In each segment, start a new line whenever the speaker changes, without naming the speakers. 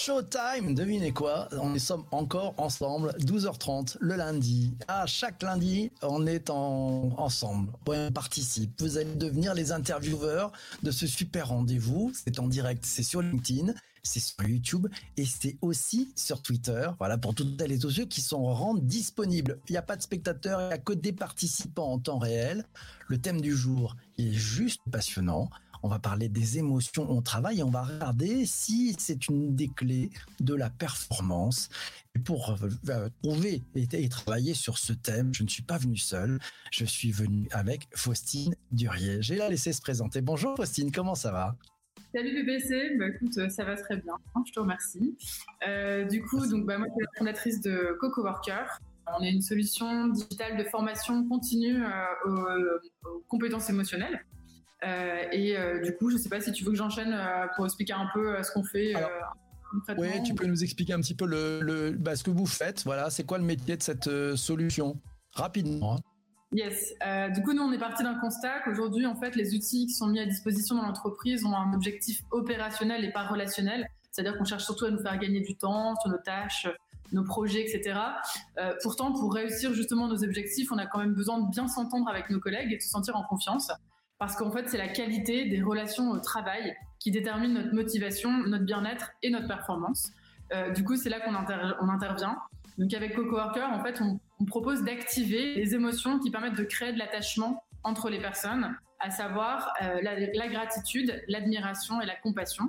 showtime Devinez quoi? On est sommes encore ensemble, 12h30 le lundi. Ah, chaque lundi, on est en, ensemble. on participe. Vous allez devenir les intervieweurs de ce super rendez-vous. C'est en direct, c'est sur LinkedIn c'est sur YouTube et c'est aussi sur Twitter. Voilà, pour toutes les et ceux qui sont rendus disponibles. Il n'y a pas de spectateurs, il n'y a que des participants en temps réel. Le thème du jour est juste passionnant. On va parler des émotions au travail et on va regarder si c'est une des clés de la performance. Et pour euh, trouver et, travailler sur ce thème, je ne suis pas venu seul. Je suis venu avec Faustine Durier. J'ai la laissé se présenter. Bonjour Faustine, comment ça va?
Salut BBC, bah, écoute, euh, ça va très bien, je te remercie. Euh, du coup, donc, bah, moi, je suis la fondatrice de Coco Worker. On est une solution digitale de formation continue euh, aux, compétences émotionnelles. Et du coup, je ne sais pas si tu veux que j'enchaîne pour expliquer un peu ce qu'on fait.
oui, tu peux nous expliquer un petit peu le, bah, ce que vous faites. Voilà, c'est quoi le métier de cette solution? Rapidement. Hein.
Yes. Euh, du coup, nous, on est parti d'un constat qu'aujourd'hui, en fait, les outils qui sont mis à disposition dans l'entreprise ont un objectif opérationnel et pas relationnel. C'est-à-dire qu'on cherche surtout à nous faire gagner du temps sur nos tâches, nos projets, etc. Euh, pourtant, pour réussir justement nos objectifs, on a quand même besoin de bien s'entendre avec nos collègues et de se sentir en confiance. Parce qu'en fait, c'est la qualité des relations au travail qui détermine notre motivation, notre bien-être et notre performance. Euh, du coup, c'est là qu'on on intervient. Donc avec CocoWorker, en fait, on, propose d'activer les émotions qui permettent de créer de l'attachement entre les personnes, à savoir euh, la, gratitude, l'admiration et la compassion.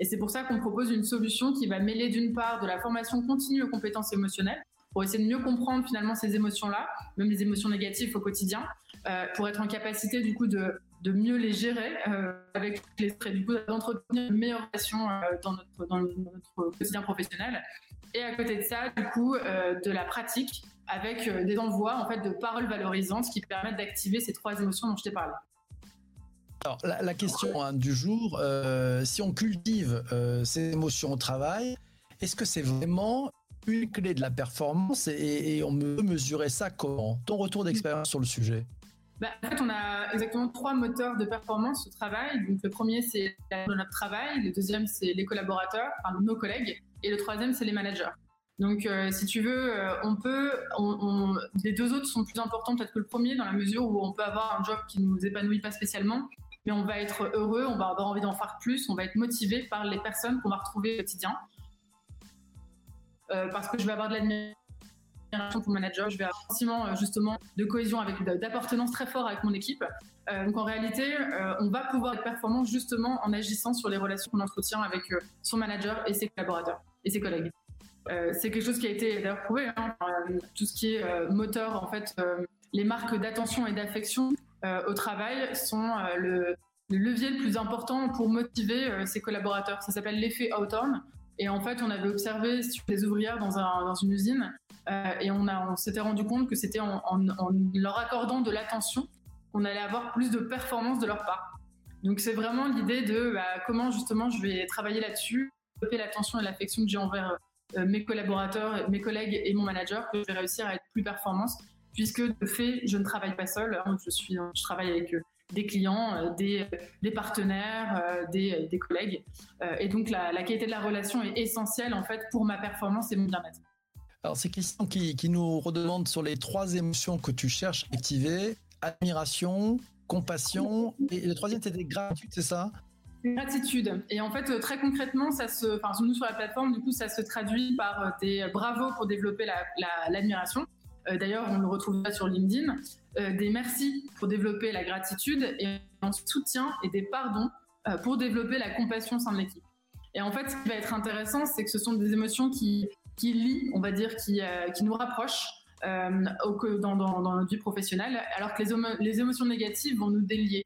Et c'est pour ça qu'on propose une solution qui va mêler d'une part de la formation continue aux compétences émotionnelles, pour essayer de mieux comprendre finalement ces émotions-là, même les émotions négatives au quotidien, euh, pour être en capacité du coup de, de mieux les gérer euh, avec les du coup d'entretenir une meilleure relation dans, notre, dans notre quotidien professionnel. Et à côté de ça, du coup, euh, de la pratique avec euh, des envois en fait de paroles valorisantes qui permettent d'activer ces trois émotions dont je t'ai parlé.
Alors, la, question hein, du jour, euh, si on cultive ces émotions au travail, est-ce que c'est vraiment une clé de la performance et, on peut mesurer ça comment? Ton retour d'expérience sur le sujet
bah, en fait, on a exactement trois moteurs de performance au travail. Donc, le premier, c'est notre travail. Le deuxième, c'est les collaborateurs, nos collègues. Et le troisième, c'est les managers. Donc, euh, si tu veux, euh, on peut, les deux autres sont plus importants peut-être que le premier dans la mesure où on peut avoir un job qui nous épanouit pas spécialement, mais on va être heureux, on va avoir envie d'en faire plus, on va être motivé par les personnes qu'on va retrouver au quotidien. Euh, parce que je vais avoir de l'admiration pour manager, je vais avoir un sentiment justement de cohésion, avec d'appartenance très fort avec mon équipe. donc en réalité, on va pouvoir être performant justement en agissant sur les relations qu'on entretient avec son manager et ses collaborateurs et ses collègues. Euh, c'est quelque chose qui a été d'ailleurs prouvé. Hein, tout ce qui est euh, moteur, en fait, euh, les marques d'attention et d'affection au travail sont le, levier le plus important pour motiver ses collaborateurs. Ça s'appelle l'effet Hawthorne. Et en fait, on avait observé sur les ouvrières dans, un, dans une usine et on, s'était rendu compte que c'était en, leur accordant de l'attention qu'on allait avoir plus de performance de leur part. Donc c'est vraiment l'idée de bah, comment justement je vais travailler là-dessus l'attention et l'affection que j'ai envers euh, mes collaborateurs, mes collègues et mon manager, que je vais réussir à être plus performante, puisque de fait, je ne travaille pas seule. Hein. je, travaille avec euh, des clients, euh, des, partenaires, des, des, collègues. et donc, la, la, qualité de la relation est essentielle, en fait, pour ma performance et mon bien-être.
Alors, c'est Christian qui, nous redemande sur les trois émotions que tu cherches à activer admiration, compassion, et le troisième, c'était gratitude, c'est ça?
Gratitude. Et en fait, euh, très concrètement, ça se, enfin, nous sur la plateforme, du coup, ça se traduit par euh, des bravos pour développer l'admiration. La, euh, D'ailleurs, on le retrouve sur LinkedIn. des merci pour développer la gratitude et un soutien et des pardons pour développer la compassion au sein de l'équipe. Et en fait, ce qui va être intéressant, c'est que ce sont des émotions qui, qui lient, on va dire, qui, qui nous rapprochent au, dans, dans, notre vie professionnelle, alors que les, les émotions négatives vont nous délier.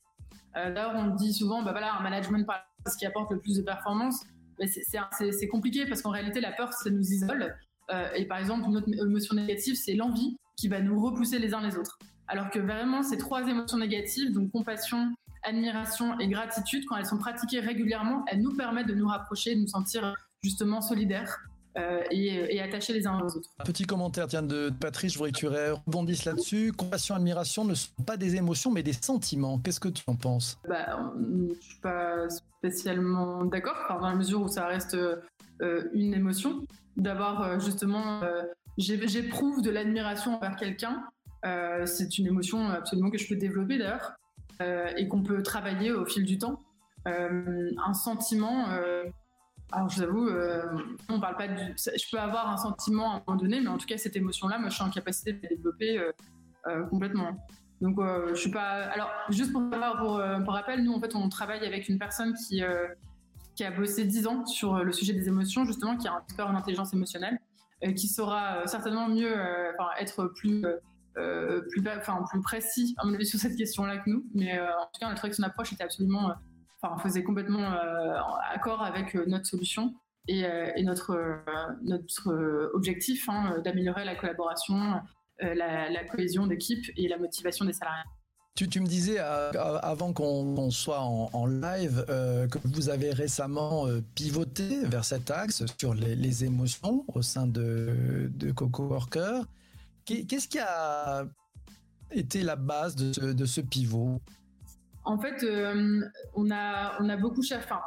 Euh, là, on dit souvent, bah voilà, un management ce qui apporte le plus de performance. Mais c'est compliqué parce qu'en réalité, la peur, ça nous isole. et par exemple, notre émotion négative, c'est l'envie qui va nous repousser les uns les autres. Alors que vraiment, ces trois émotions négatives, donc compassion, admiration et gratitude, quand elles sont pratiquées régulièrement, elles nous permettent de nous rapprocher, de nous sentir justement solidaires euh, et, attachés les uns aux autres.
Petit commentaire tiens, de Patrice, je voudrais que tu rebondisses là-dessus. Compassion, admiration ne sont pas des émotions, mais des sentiments. Qu'est-ce que tu en penses?
Bah, Je ne suis pas spécialement d'accord, dans la mesure où ça reste euh, une émotion. D'avoir euh, justement, j'éprouve de l'admiration envers quelqu'un. c'est une émotion absolument que je peux développer d'ailleurs et qu'on peut travailler au fil du temps. un sentiment, alors, je vous avoue, euh, on parle pas. Je peux avoir un sentiment à un moment donné, mais en tout cas, cette émotion-là, moi, je suis en capacité de la développer euh, euh, complètement. Donc, je suis pas. Alors, juste pour, rappel, nous, en fait, on travaille avec une personne qui, a bossé 10 ans sur le sujet des émotions, justement, qui a un expert en intelligence émotionnelle, qui saura certainement mieux être plus. plus, enfin, plus précis à mon avis sur cette question-là que nous, mais en tout cas, on a trouvé que son approche était absolument enfin, faisait complètement euh, accord avec euh, notre solution et, euh, notre, objectif hein, d'améliorer la collaboration, la, cohésion d'équipe et la motivation des salariés.
Tu, me disais avant qu'on soit en, live que vous avez récemment pivoté vers cet axe sur les, émotions au sein de, de Coco Worker. Qu'est-ce qui a été la base de ce pivot?
En fait, euh, on a on a beaucoup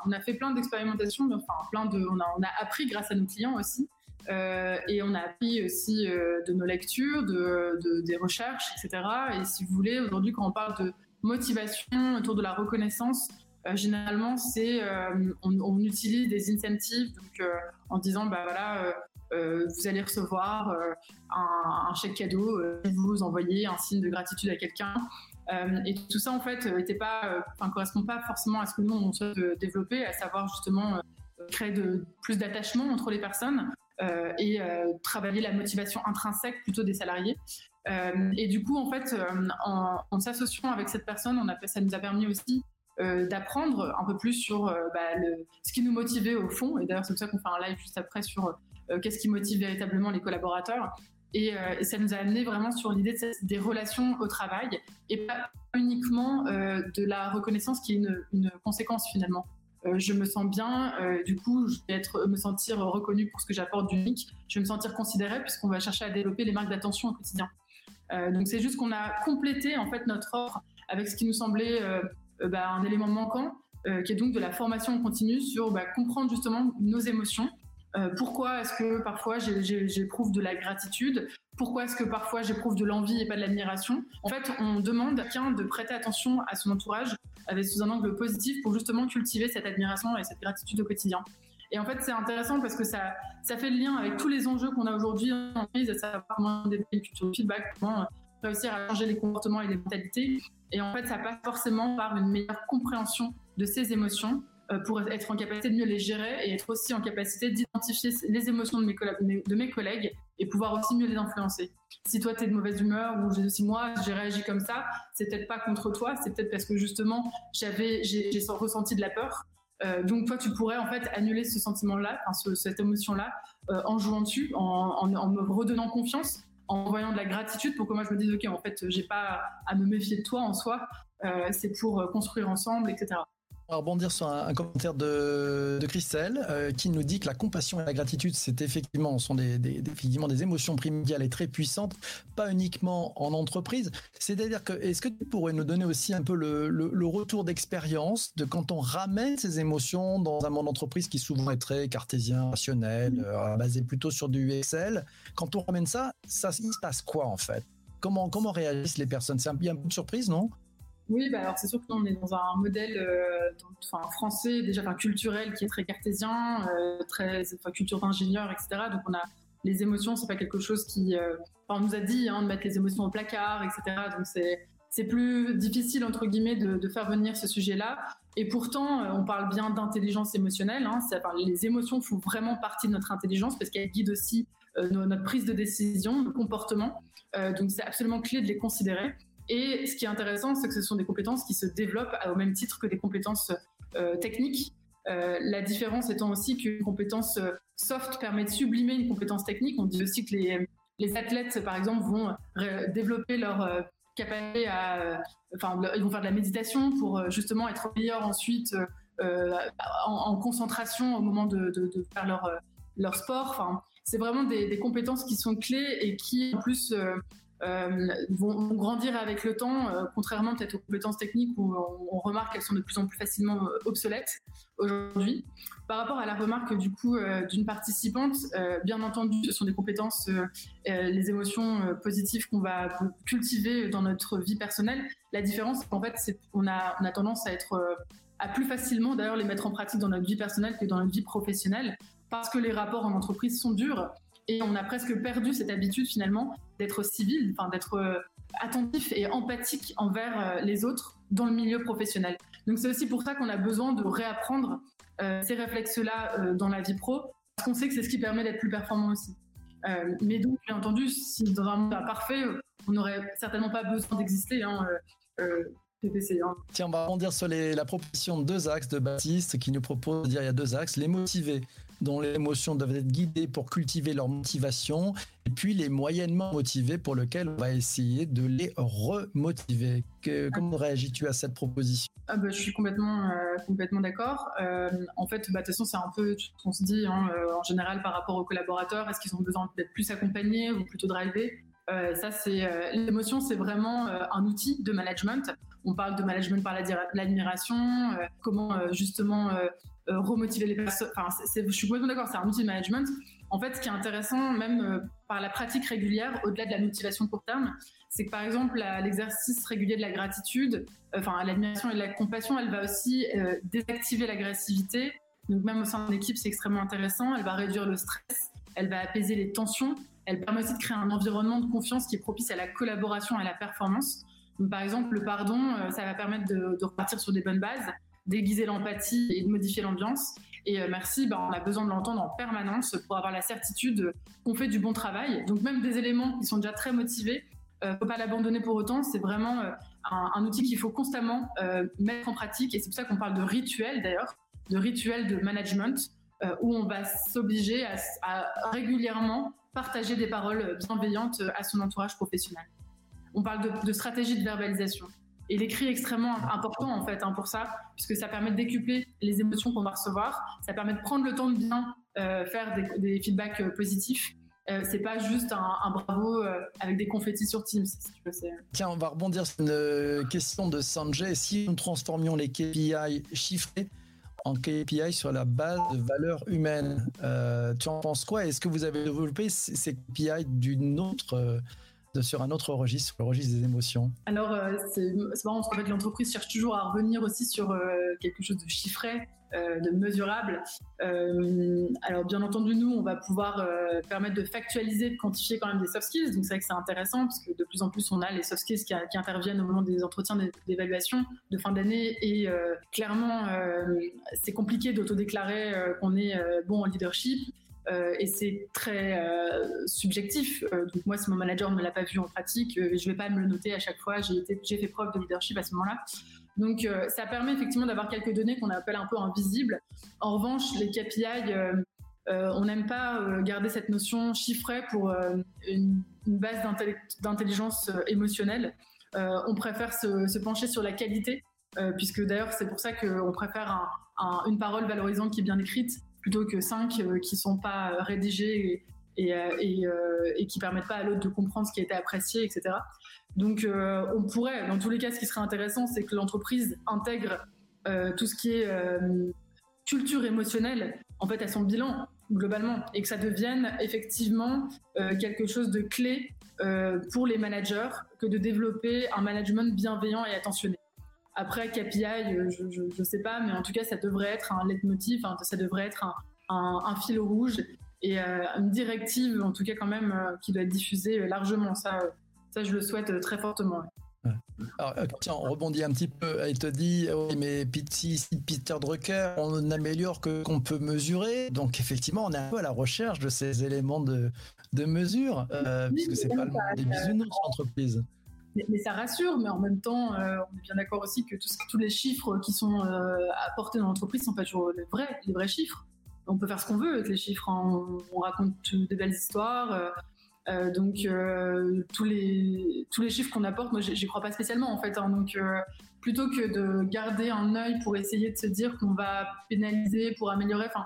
on a fait plein d'expérimentations, enfin plein de, on a on a appris grâce à nos clients aussi, euh, et on a appris aussi euh, de nos lectures, de, des recherches, etc. Et si vous voulez, aujourd'hui, quand on parle de motivation autour de la reconnaissance, généralement c'est on, utilise des incentives, en disant bah voilà. vous allez recevoir un, chèque cadeau, vous envoyez un signe de gratitude à quelqu'un, et tout ça, en fait, était pas, euh, correspond pas forcément à ce que nous on souhaite euh, développer, à savoir justement créer plus d'attachement entre les personnes et travailler la motivation intrinsèque plutôt des salariés. et du coup, en fait, en, s'associant avec cette personne, ça nous a permis aussi d'apprendre un peu plus sur bah, ce qui nous motivait au fond. Et d'ailleurs, c'est pour ça qu'on fait un live juste après sur qu'est-ce qui motive véritablement les collaborateurs. Euh, et, ça nous a amené vraiment sur l'idée des relations au travail et pas uniquement euh, de la reconnaissance qui est une, conséquence finalement. Euh, je me sens bien, du coup, je vais être, me sentir reconnue pour ce que j'apporte d'unique, je vais me sentir considérée puisqu'on va chercher à développer les marques d'attention au quotidien. donc c'est juste qu'on a complété en fait notre offre avec ce qui nous semblait bah, un élément manquant, qui est donc de la formation continue sur bah, comprendre justement nos émotions, euh, pourquoi est-ce que parfois j'éprouve de la gratitude? Pourquoi est-ce que parfois j'éprouve de l'envie et pas de l'admiration? En fait, on demande à quelqu'un de prêter attention à son entourage avec sous un angle positif pour justement cultiver cette admiration et cette gratitude au quotidien. Et en fait, c'est intéressant parce que ça, ça fait le lien avec tous les enjeux qu'on a aujourd'hui en entreprise, à savoir comment développer une culture de feedback, comment réussir à changer les comportements et les mentalités. Et en fait, ça passe forcément par une meilleure compréhension de ses émotions pour être en capacité de mieux les gérer et être aussi en capacité d'identifier les émotions de mes, de mes collègues et pouvoir aussi mieux les influencer. Si toi tu es de mauvaise humeur ou si moi j'ai réagi comme ça, c'est peut-être pas contre toi, c'est peut-être parce que justement j'avais j'ai ressenti de la peur. Euh, donc toi tu pourrais en fait annuler ce sentiment-là, cette émotion-là, euh, en jouant dessus, en, en, me redonnant confiance, en voyant de la gratitude pour que moi je me dise ok en fait j'ai pas à me méfier de toi en soi, c'est pour construire ensemble, etc.
On va rebondir sur un, commentaire de, Christelle euh, qui nous dit que la compassion et la gratitude, c'est effectivement sont des, des, effectivement des émotions primordiales et très puissantes, pas uniquement en entreprise. C'est-à-dire que est-ce que tu pourrais nous donner aussi un peu le, le, retour d'expérience de quand on ramène ces émotions dans un monde d'entreprise qui souvent est très cartésien, rationnel, euh, basé plutôt sur du Excel? Quand on ramène ça, ça il se passe quoi en fait? Comment comment réagissent les personnes? C'est un, un peu de surprise, non?
Oui, bah alors c'est sûr qu'on est dans un modèle euh, français, déjà enfin, culturel, qui est très cartésien, euh, très culture d'ingénieur, etc. Donc on a les émotions, c'est pas quelque chose qui. Euh, on nous a dit hein, de mettre les émotions au placard, etc. Donc c'est plus difficile entre guillemets de, de faire venir ce sujet-là. Et pourtant, on parle bien d'intelligence émotionnelle. Hein, les émotions font vraiment partie de notre intelligence parce qu'elles guident aussi notre prise de décision, nos comportements. donc c'est absolument clé de les considérer. Et ce qui est intéressant, c'est que ce sont des compétences qui se développent au même titre que des compétences euh, techniques. la différence étant aussi qu'une compétence soft permet de sublimer une compétence technique. On dit aussi que les, les athlètes, par exemple, vont développer leur capacité à, enfin, ils vont faire de la méditation pour justement être meilleurs ensuite en, concentration au moment de, faire leur, leur sport. Enfin, c'est vraiment des, compétences qui sont clés et qui, en plus, euh, vont, grandir avec le temps, euh, contrairement peut-être aux compétences techniques où on, remarque qu'elles sont de plus en plus facilement euh, obsolètes aujourd'hui. Par rapport à la remarque du coup d'une participante, bien entendu, ce sont des compétences, les émotions positives qu'on va cultiver dans notre vie personnelle. La différence, c'est qu'on a, on a tendance à être à plus facilement d'ailleurs les mettre en pratique dans notre vie personnelle que dans notre vie professionnelle parce que les rapports en entreprise sont durs et on a presque perdu cette habitude finalement d'être civil, enfin d'être euh, attentif et empathique envers euh, les autres dans le milieu professionnel. Donc c'est aussi pour ça qu'on a besoin de réapprendre euh, ces réflexes-là dans la vie pro, parce qu'on sait que c'est ce qui permet d'être plus performant aussi. mais donc, bien entendu, si dans un monde parfait, on n'aurait certainement pas besoin d'exister. Hein.
Tiens, on va rebondir sur la proposition de deux axes de Baptiste qui nous propose de dire il y a deux axes, les motiver dont les émotions doivent être guidées pour cultiver leur motivation, et puis les moyennement motivés pour lesquels on va essayer de les remotiver. comment réagis-tu à cette proposition?
Ah bah, Je suis complètement, euh, complètement d'accord. Euh, en fait, bah, de toute façon, c'est un peu ce qu'on se dit hein, euh, en général par rapport aux collaborateurs. Est-ce qu'ils ont besoin d'être plus accompagnés ou plutôt drivés? Ça, c'est l'émotion, c'est vraiment un outil de management. On parle de management par l'admiration, comment justement euh, remotiver les personnes. Enfin, je suis complètement d'accord, c'est un outil de management. En fait, ce qui est intéressant, même euh, par la pratique régulière, au-delà de la motivation court terme, c'est que par exemple, l'exercice régulier de la gratitude, euh, enfin, l'admiration et la compassion, elle va aussi désactiver l'agressivité. Donc, même au sein d'une équipe, c'est extrêmement intéressant. Elle va réduire le stress, elle va apaiser les tensions. Elle permet aussi de créer un environnement de confiance qui est propice à la collaboration et à la performance. Par exemple, le pardon, ça va permettre de, repartir sur des bonnes bases déguiser l'empathie et de modifier l'ambiance. Et euh, merci, bah, on a besoin de l'entendre en permanence pour avoir la certitude qu'on fait du bon travail. Donc même des éléments qui sont déjà très motivés, ne euh, faut pas l'abandonner pour autant. C'est vraiment euh, un, outil qu'il faut constamment mettre en pratique. Et c'est pour ça qu'on parle de rituel d'ailleurs, de rituel de management, où on va s'obliger à, régulièrement partager des paroles bienveillantes à son entourage professionnel. On parle de, stratégie de verbalisation. Et l'écrit est extrêmement important en fait hein, pour ça, puisque ça permet de décupler les émotions qu'on va recevoir, ça permet de prendre le temps de bien euh, faire des, feedbacks euh, positifs. Euh, c'est pas juste un, bravo avec des confettis sur Teams.
Tiens, on va rebondir sur une question de Sanjay. Si nous transformions les KPI chiffrés en KPI sur la base de valeurs humaines, tu en penses quoi? Est-ce que vous avez développé ces KPI d'une autre sur un autre registre, le registre des émotions?
Alors, euh, c'est marrant parce qu'en fait, l'entreprise cherche toujours à revenir aussi sur euh, quelque chose de chiffré, euh, de mesurable. alors, bien entendu, nous, on va pouvoir permettre de factualiser, de quantifier quand même des soft skills. Donc, c'est vrai que c'est intéressant parce que de plus en plus, on a les soft skills qui, interviennent au moment des entretiens d'évaluation de fin d'année. Et clairement, c'est compliqué d'autodéclarer qu'on est bon en leadership. Euh, et c'est très euh, subjectif. Euh, donc moi, si mon manager ne l'a pas vu en pratique, je ne vais pas me le noter à chaque fois. J'ai fait preuve de leadership à ce moment-là. Donc ça permet effectivement d'avoir quelques données qu'on appelle un peu invisibles. En revanche, les KPI, on n'aime pas garder cette notion chiffrée pour une, base d'intelligence émotionnelle. on préfère se, pencher sur la qualité, puisque d'ailleurs c'est pour ça qu'on préfère une parole valorisante qui est bien écrite plutôt que cinq euh, qui sont pas euh, rédigés et, et, euh, et, qui permettent pas à l'autre de comprendre ce qui a été apprécié, etc. Donc, on pourrait, dans tous les cas, ce qui serait intéressant, c'est que l'entreprise intègre tout ce qui est culture émotionnelle, en fait, à son bilan globalement, et que ça devienne effectivement quelque chose de clé pour les managers que de développer un management bienveillant et attentionné. Après, KPI, euh, je ne sais pas, mais en tout cas, ça devrait être un leitmotiv, ça devrait être un, fil rouge et euh, une directive, en tout cas quand même, euh, qui doit être diffusée largement. Ça, ça, je le souhaite très fortement.
Alors, tiens, on rebondit un petit peu. Il te dit, oui, mais Peter Drucker, on n'améliore que qu'on peut mesurer. Donc, effectivement, on est un peu à la recherche de ces éléments de, de mesure, puisque c'est pas le monde des bisounours, l'entreprise.
mais, ça rassure, mais en même temps, on est bien d'accord aussi que tous les chiffres qui sont apportés dans l'entreprise sont pas toujours les vrais, les vrais chiffres. On peut faire ce qu'on veut avec les chiffres, hein. on, raconte des belles histoires. donc tous les tous les chiffres qu'on apporte, moi j'y crois pas spécialement en fait. Hein. donc plutôt que de garder un œil pour essayer de se dire qu'on va pénaliser pour améliorer. Enfin,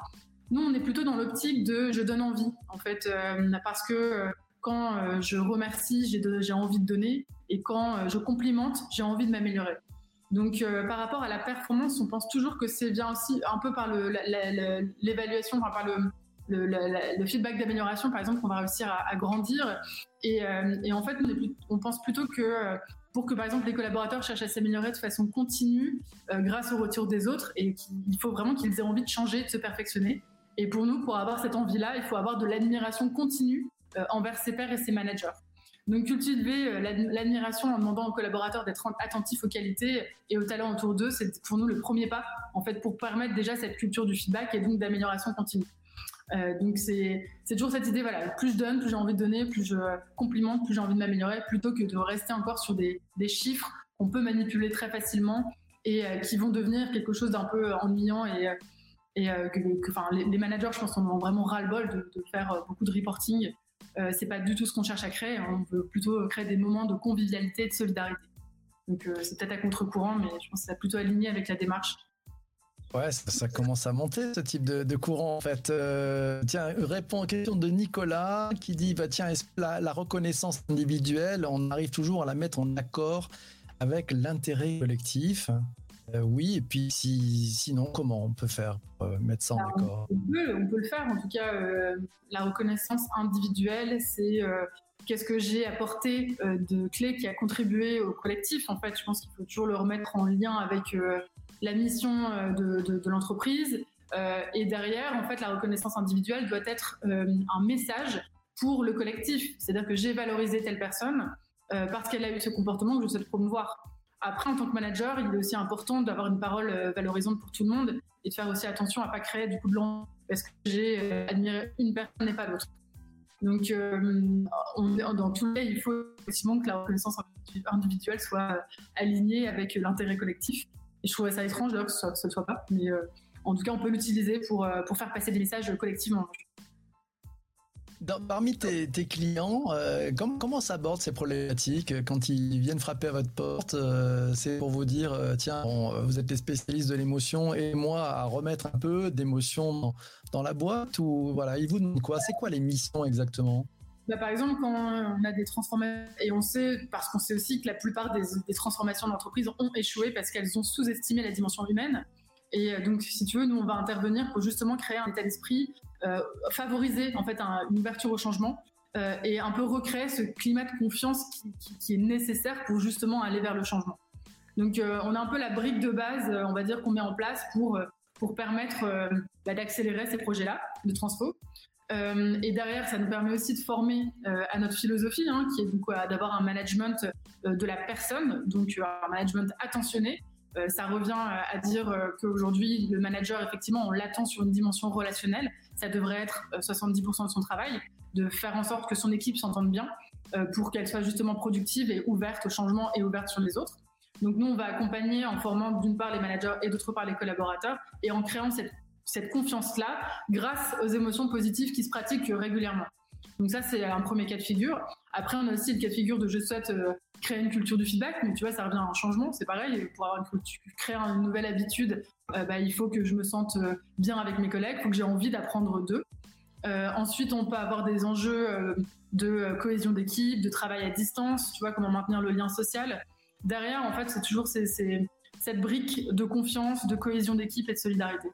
nous, on est plutôt dans l'optique de je donne envie, en fait, euh, parce que euh, quand euh, je remercie, j'ai envie de donner, et quand je complimente, j'ai envie de m'améliorer. Donc, par rapport à la performance, on pense toujours que c'est bien aussi un peu par l'évaluation, par le, feedback d'amélioration, par exemple, qu'on va réussir à, grandir. Et, en fait, on, pense plutôt que pour que par exemple les collaborateurs cherchent à s'améliorer de façon continue euh, grâce au retour des autres et il faut vraiment qu'ils aient envie de changer, de se perfectionner. Et pour nous, pour avoir cette envie-là, il faut avoir de l'admiration continue euh, envers ses pairs et ses managers. Donc cultiver euh, l'admiration en demandant aux collaborateurs d'être attentifs aux qualités et aux talents autour d'eux, c'est pour nous le premier pas en fait pour permettre déjà cette culture du feedback et donc d'amélioration continue. Euh, donc c'est toujours cette idée, voilà, plus je donne, plus j'ai envie de donner, plus je complimente, plus j'ai envie de m'améliorer, plutôt que de rester encore sur des, chiffres qu'on peut manipuler très facilement et euh, qui vont devenir quelque chose d'un peu ennuyant et, que, les, managers, je pense, ont vraiment ras-le-bol de, faire beaucoup de reporting. C'est pas du tout ce qu'on cherche à créer. On veut plutôt créer des moments de convivialité de solidarité. Donc c'est peut-être à contre-courant, mais je pense que c'est plutôt aligné avec la démarche
Ouais, ça, commence à monter ce type de, courant en fait. Euh, tiens, répond aux questions de Nicolas qui dit bah tiens, la, la, reconnaissance individuelle, on arrive toujours à la mettre en accord avec l'intérêt collectif? Euh, oui, et puis si, sinon, comment on peut faire pour euh, mettre ça en accord
on peut, on peut, le faire. En tout cas, la reconnaissance individuelle, c'est qu'est-ce que j'ai apporté de clés qui a contribué au collectif. En fait, je pense qu'il faut toujours le remettre en lien avec la mission euh, de, l'entreprise. Euh, et derrière, en fait, la reconnaissance individuelle doit être euh, un message pour le collectif. C'est-à-dire que j'ai valorisé telle personne parce qu'elle a eu ce comportement que je souhaite promouvoir. Après, en tant que manager, il est aussi important d'avoir une parole valorisante pour tout le monde et de faire aussi attention à pas créer du coup de blanc parce que j'ai admiré une personne et pas l'autre. Donc, dans tous les cas, il faut effectivement que la reconnaissance individuelle soit alignée avec l'intérêt collectif. Et je trouvais ça étrange d'ailleurs que ce ne soit pas. Mais euh, en tout cas, on peut l'utiliser pour, euh, pour faire passer des messages collectivement.
Parmi tes, clients, euh, comment, s'abordent ces problématiques quand ils viennent frapper à votre porte C'est pour vous dire, tiens, vous êtes les spécialistes de l'émotion et moi à remettre un peu d'émotion dans, la boîte ou voilà, ils vous demandent quoi? C'est quoi les missions exactement?
Bah, par exemple, quand on a des transformations, et on sait, parce qu'on sait aussi que la plupart des, transformations d'entreprise ont échoué parce qu'elles ont sous-estimé la dimension humaine. Et euh, donc, si tu veux, nous, on va intervenir pour justement créer un état d'esprit, euh, favoriser en fait une ouverture au changement euh, et un peu recréer ce climat de confiance qui, est nécessaire pour justement aller vers le changement. Donc, on a un peu la brique de base, on va dire, qu'on met en place pour, pour permettre bah, d'accélérer ces projets-là de transfo. Euh, et derrière, ça nous permet aussi de former euh, à notre philosophie, hein, qui est donc d'avoir un management euh, de la personne, donc un management attentionné. Ça revient à dire qu'aujourd'hui, le manager, effectivement, on l'attend sur une dimension relationnelle. Ça devrait être 70% de son travail, de faire en sorte que son équipe s'entende bien pour qu'elle soit justement productive et ouverte au changement et ouverte sur les autres. Donc nous, on va accompagner en formant d'une part les managers et d'autre part les collaborateurs et en créant cette confiance-là grâce aux émotions positives qui se pratiquent régulièrement. Donc ça, c'est un premier cas de figure. Après, on a aussi le cas de figure de je souhaite euh, créer une culture du feedback, mais tu vois, ça revient à un changement, c'est pareil. Pour avoir une créer une nouvelle habitude, euh, bah, il faut que je me sente euh, bien avec mes collègues, il faut que j'ai envie d'apprendre d'eux. ensuite, on peut avoir des enjeux de cohésion d'équipe, de travail à distance, tu vois, comment maintenir le lien social. Derrière, en fait, c'est toujours cette brique de confiance, de cohésion d'équipe et de solidarité.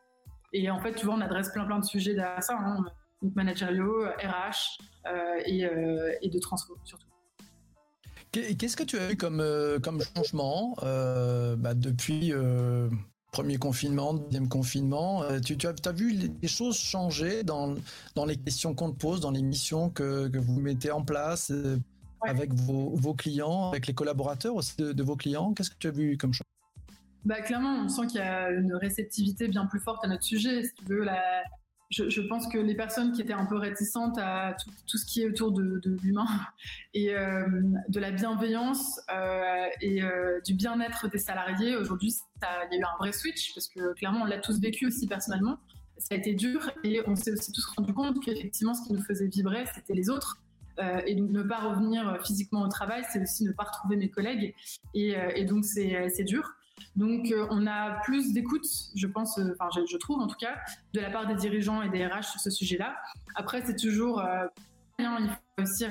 Et en fait, tu vois, on adresse plein plein de sujets derrière ça, hein, managériaux, RH euh, euh, et, de transport surtout.
Qu'est-ce que tu as eu comme, euh, comme changement bah, depuis premier confinement, deuxième confinement Tu, tu as, as, vu les, choses changer dans, dans les questions qu'on te pose, dans les missions que, que vous mettez en place avec vos, vos, clients, avec les collaborateurs aussi de, de vos clients? Qu'est-ce que tu as vu comme changement
bah, clairement, on sent qu'il y a une réceptivité bien plus forte à notre sujet. Si tu veux, la, je, pense que les personnes qui étaient un peu réticentes à tout, ce qui est autour de, l'humain et euh, de la bienveillance euh, et euh, du bien-être des salariés, aujourd'hui, il y a eu un vrai switch parce que clairement, on l'a tous vécu aussi personnellement. Ça a été dur et on s'est aussi tous rendu compte qu'effectivement, ce qui nous faisait vibrer, c'était les autres. et donc ne pas revenir physiquement au travail, c'est aussi ne pas retrouver mes collègues. Et, et donc c'est dur. Donc, euh, on a plus d'écoute, je pense, euh, enfin, je, trouve en tout cas, de la part des dirigeants et des RH sur ce sujet-là. Après, c'est toujours, euh, il faut réussir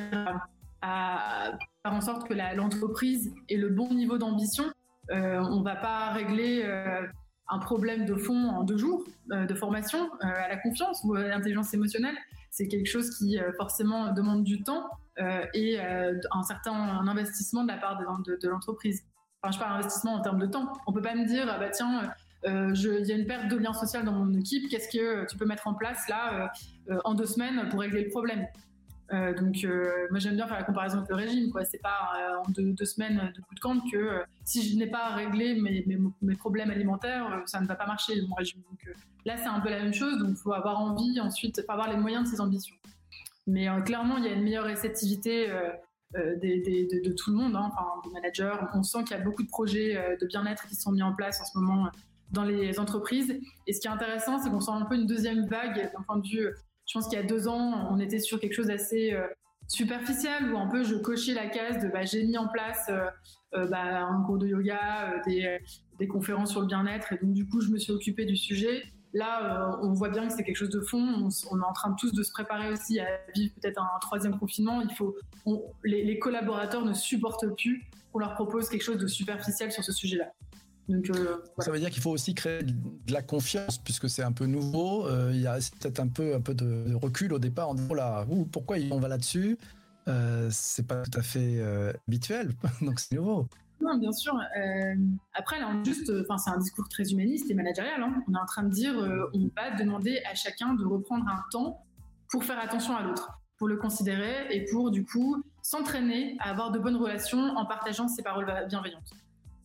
à, faire en sorte que l'entreprise ait le bon niveau d'ambition. on ne va pas régler un problème de fond en deux jours de formation à la confiance ou à l'intelligence émotionnelle. C'est quelque chose qui forcément demande du temps et un certain investissement de la part de l'entreprise enfin, je parle investissement en termes de temps. On peut pas me dire, ah bah tiens, euh, il y a une perte de lien social dans mon équipe, qu'est-ce que tu peux mettre en place là euh, euh, en deux semaines pour régler le problème? Donc, moi j'aime bien faire la comparaison avec le régime. Quoi. C'est pas en deux, semaines de coup de camp que si je n'ai pas réglé mes, mes, problèmes alimentaires, ça ne va pas marcher mon régime. Donc là, c'est un peu la même chose. Donc, il faut avoir envie, ensuite, faut avoir les moyens de ses ambitions. Mais clairement, il y a une meilleure réceptivité euh, de, tout le monde, hein, enfin, des managers. On sent qu'il y a beaucoup de projets euh, de bien-être qui sont mis en place en ce moment euh, dans les entreprises. Et ce qui est intéressant, c'est qu'on sent un peu une deuxième vague d'un point de vue. Je pense qu'il y a deux ans, on était sur quelque chose d'assez superficiel où un peu je cochais la case de bah, j'ai mis en place bah, un cours de yoga, des, des, conférences sur le bien-être et donc du coup je me suis occupée du sujet. Là, euh, on voit bien que c'est quelque chose de fond. On, est en train tous de se préparer aussi à vivre peut-être un troisième confinement. Il faut, les, collaborateurs ne supportent plus qu'on leur propose quelque chose de superficiel sur ce sujet-là.
Euh, Ça veut dire qu'il faut aussi créer de la confiance puisque c'est un peu nouveau. Euh, il y a peut-être un peu, un peu de recul au départ en disant là, pourquoi on va là-dessus? C'est pas tout à fait habituel, donc c'est nouveau.
Non, bien sûr. Euh, après, là, on juste, enfin, c'est un discours très humaniste et managérial. Hein. On est en train de dire, euh, on va demander à chacun de reprendre un temps pour faire attention à l'autre, pour le considérer et pour, du coup, s'entraîner à avoir de bonnes relations en partageant ses paroles bienveillantes.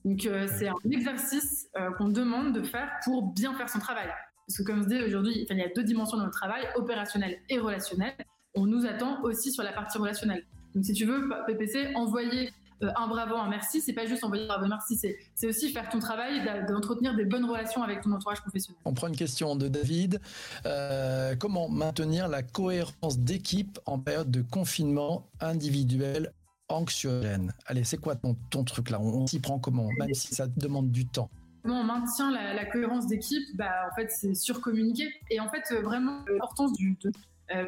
Donc, euh, c'est un exercice qu'on demande de faire pour bien faire son travail. Parce que, comme je dis aujourd'hui, il y a deux dimensions dans le travail, opérationnel et relationnel. On nous attend aussi sur la partie relationnelle. Donc, si tu veux, PPC, envoyer euh, un bravo, un merci, c'est pas juste envoyer un bravo, merci, c'est aussi faire ton travail, d'entretenir des bonnes relations avec ton entourage professionnel.
On prend une question de David. Euh, comment maintenir la cohérence d'équipe en période de confinement individuel anxiogène Allez, c'est quoi ton, ton, truc là? On, s'y prend comment Même si ça demande du temps?
Comment on maintient la, cohérence d'équipe bah, En fait, c'est surcommuniquer. Et en fait, euh, vraiment, l'importance du.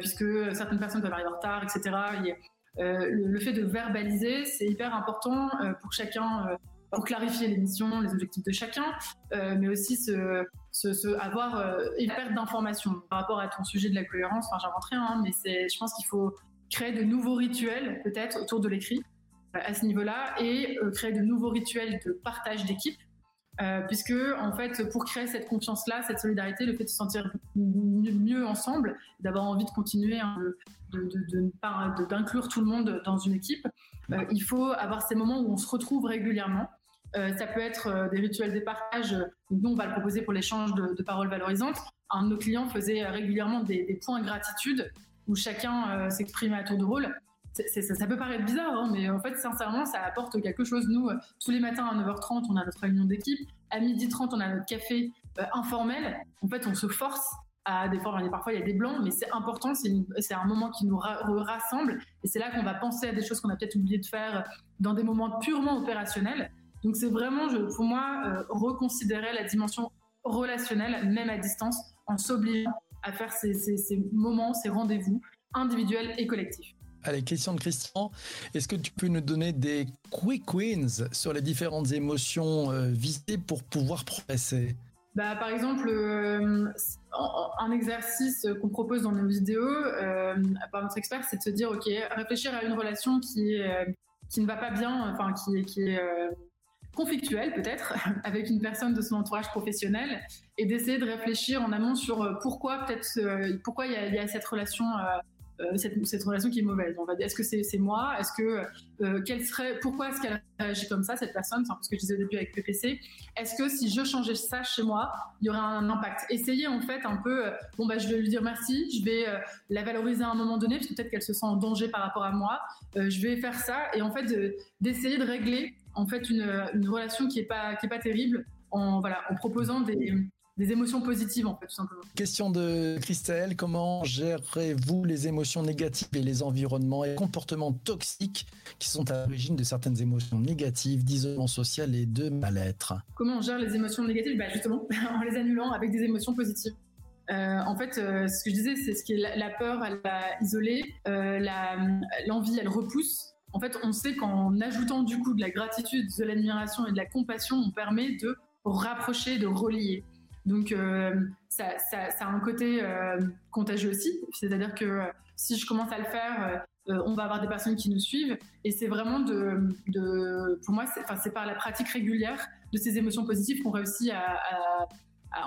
puisque certaines personnes peuvent arriver en retard, etc. Euh, le, fait de verbaliser, c'est hyper important euh, pour chacun, euh, pour clarifier les missions, les objectifs de chacun, mais aussi se, se, avoir une perte d'informations par rapport à ton sujet de la cohérence. Enfin, j'invente rien, hein, mais c'est, je pense qu'il faut créer de nouveaux rituels peut-être autour de l'écrit à ce niveau-là et créer de nouveaux rituels de partage d'équipe euh, puisque en fait, pour créer cette confiance-là, cette solidarité, le fait de se sentir mieux ensemble, d'avoir envie de continuer, hein, d'inclure tout le monde dans une équipe, euh, il faut avoir ces moments où on se retrouve régulièrement. Euh, ça peut être des rituels de partage. Nous, on va le proposer pour l'échange de, paroles valorisantes. Un de nos clients faisait régulièrement des, des points gratitude où chacun s'exprimait à tour de rôle ça, peut paraître bizarre, hein, mais en fait, sincèrement, ça apporte quelque chose. Nous, euh, tous les matins à 9h30, on a notre réunion d'équipe. À 12h30, on a notre café euh, informel. En fait, on se force à des fois, parfois il y a des blancs, mais c'est important, c'est un moment qui nous rassemble, et c'est là qu'on va penser à des choses qu'on a peut-être oublié de faire dans des moments purement opérationnels. Donc c'est vraiment, pour moi, euh, reconsidérer la dimension relationnelle, même à distance, en s'obligeant à faire ces moments, ces rendez-vous individuels et collectifs.
Allez, question de Christian. Est-ce que tu peux nous donner des quick wins sur les différentes émotions euh, visées pour pouvoir progresser?
Bah, par exemple, euh, un exercice qu'on propose dans nos vidéos euh, par notre expert, c'est de se dire, OK, réfléchir à une relation qui, qui ne va pas bien, enfin, qui, qui est conflictuelle peut-être, avec une personne de son entourage professionnel, et d'essayer de réfléchir en amont sur pourquoi peut-être, pourquoi il y, a, cette relation euh, cette, relation qui est mauvaise. On va dire, est-ce que c'est moi? Est-ce que euh, quelle serait, pourquoi est-ce qu'elle réagit comme ça cette personne? C'est un peu ce que je disais au début avec PPC. Est-ce que si je changeais ça chez moi, il y aurait un impact? Essayez en fait un peu. Euh, bon bah je vais lui dire merci, je vais la valoriser à un moment donné parce que peut-être qu'elle se sent en danger par rapport à moi. je vais faire ça et en fait d'essayer de, régler en fait une, une relation qui est pas qui est pas terrible en voilà en proposant des des émotions positives en fait tout simplement.
Question de Christelle, comment gérez-vous les émotions négatives et les environnements et comportements toxiques qui sont à l'origine de certaines émotions négatives, d'isolement social et de mal-être
Comment on gère les émotions négatives? Bah Justement en les annulant avec des émotions positives. Euh, en fait, euh, ce que je disais, c'est ce qui est la, peur, elle va isoler, euh, l'envie, elle repousse. En fait, on sait qu'en ajoutant du coup de la gratitude, de l'admiration et de la compassion, on permet de rapprocher, de relier. Donc euh, ça, a un côté euh, contagieux aussi, c'est-à-dire que euh, si je commence à le faire, on va avoir des personnes qui nous suivent, et c'est vraiment de, pour moi, c'est par la pratique régulière de ces émotions positives qu'on réussit à,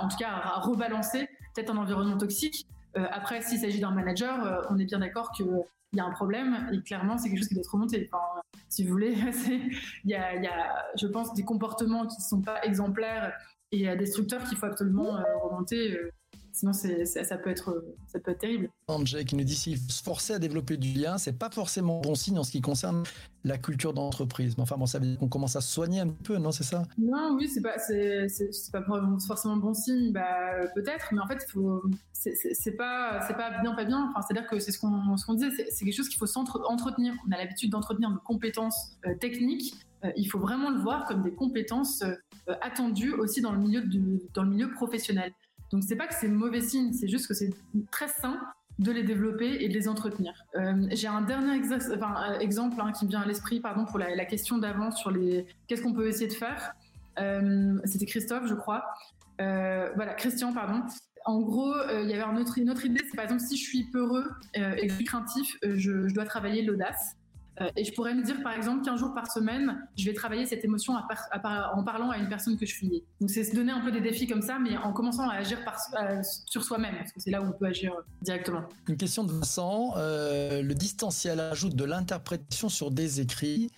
en tout cas, à rebalancer peut-être un environnement toxique. après, s'il s'agit d'un manager, on est bien d'accord qu'il y a un problème et clairement c'est quelque chose qui doit être remonté. si vous voulez, il y a, je pense, des comportements qui ne sont pas exemplaires et des structures qu'il faut absolument euh, remonter. Euh, sinon, c'est, ça, peut être, ça peut être terrible.
André qui nous dit s'il se forcer à développer du lien, c'est pas forcément bon signe en ce qui concerne la culture d'entreprise. Mais enfin, bon, ça veut dire qu'on commence à se soigner un peu, non C'est ça?
Non, oui, c'est pas, c'est, c'est, pas forcément bon signe, bah, peut-être, mais en fait, faut, c'est, c'est, pas, c'est pas bien, pas bien. Enfin, c'est-à-dire que c'est ce qu'on, ce qu'on disait, c'est, quelque chose qu'il faut s'entretenir. On a l'habitude d'entretenir nos compétences euh, techniques euh, il faut vraiment le voir comme des compétences euh, attendues aussi dans le milieu professionnel. Donc c'est pas que c'est mauvais signe, c'est juste que c'est très sain de les développer et de les entretenir. Euh, j'ai un dernier exemple hein, qui me vient à l'esprit, pardon, pour la, question d'avant sur les qu'est-ce qu'on peut essayer de faire. C'était Christophe, je crois. voilà, Christian, pardon. En gros, il y avait une autre idée, c'est par exemple si je suis peureux et craintif, je, je dois travailler l'audace. Euh, et je pourrais me dire, par exemple, qu'un jour par semaine, je vais travailler cette émotion en parlant à une personne que je suis. Donc, c'est se donner un peu des défis comme ça, mais en commençant à agir euh, sur soi-même, parce que c'est là où on peut agir directement.
Une question de Vincent. Euh, le distanciel ajoute de l'interprétation sur des écrits.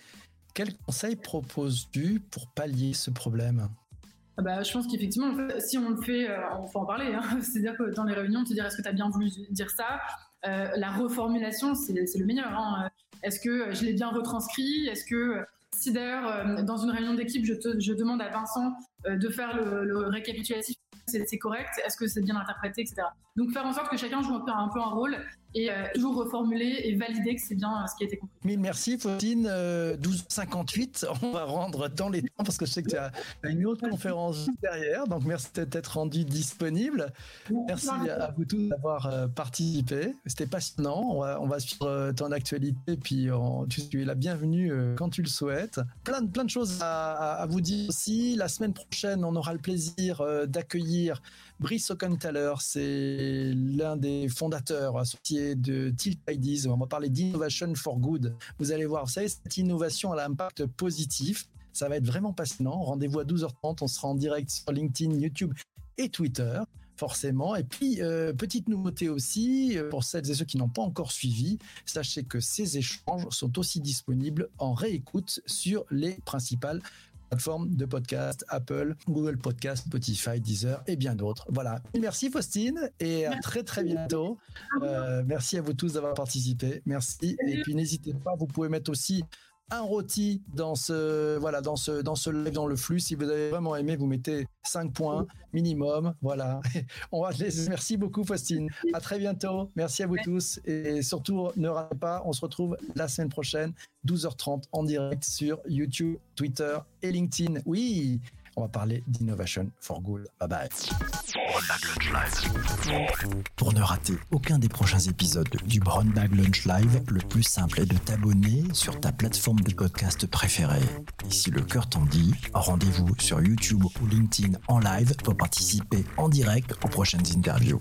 Quel conseil proposes-tu pour pallier ce problème?
Ah bah, je pense qu'effectivement, si on le fait, on faut en parler. Hein. C'est-à-dire que dans les réunions, te dire est-ce que tu as bien voulu dire ça? La reformulation, c'est le meilleur. Hein. Est-ce que je l'ai bien retranscrit? Est-ce que si d'ailleurs euh, dans une réunion d'équipe je, demande à Vincent euh, de faire le, le récapitulatif c'est correct, est-ce que c'est bien interprété, etc. Donc faire en sorte que chacun joue un, peu un rôle et euh, toujours reformuler et valider que c'est bien euh, ce qui a été compris.
Mille merci Faustine, 12h58, euh, on va rendre dans les temps parce que je sais que tu as une autre conférence derrière, donc merci d'être rendu disponible. Merci à vous tous d'avoir participé, c'était passionnant, on va, on va suivre ton actualité puis tu es la bienvenue quand tu le souhaites. Plein, plein de choses à, à vous dire aussi, la semaine prochaine on aura le plaisir d'accueillir Brice Ockenthaler, c'est l'un des fondateurs associés de Tilt Ideas. On va parler d'innovation for good. Vous allez voir, vous savez, cette innovation a l'impact positif. Ça va être vraiment passionnant. Rendez-vous à 12h30. On sera en direct sur LinkedIn, YouTube et Twitter forcément. Et puis, euh, petite nouveauté aussi, euh, pour celles et ceux qui n'ont pas encore suivi, sachez que ces échanges sont aussi disponibles en réécoute sur les principales plateformes de podcast, Apple, Google Podcast, Spotify, Deezer et bien d'autres. Voilà. Merci Faustine et à très très bientôt. Euh, merci à vous tous d'avoir participé. Merci. Et puis n'hésitez pas, vous pouvez mettre aussi un rôti dans ce voilà dans ce dans ce live dans le flux. Si vous avez vraiment aimé vous mettez 5 points minimum. Voilà. On va merci beaucoup Faustine. À très bientôt. Merci à vous tous. Et surtout ne ratez pas on se retrouve la semaine prochaine 12h30 en direct sur YouTube Twitter et LinkedIn. Oui on va parler d'innovation for good. Bye bye. Pour ne rater aucun des prochains épisodes du Brown Bag Lunch Live, le plus simple est de t'abonner sur ta plateforme de podcast préférée. Et si le cœur t'en dit, rendez-vous sur YouTube ou LinkedIn en live pour participer en direct aux prochaines interviews.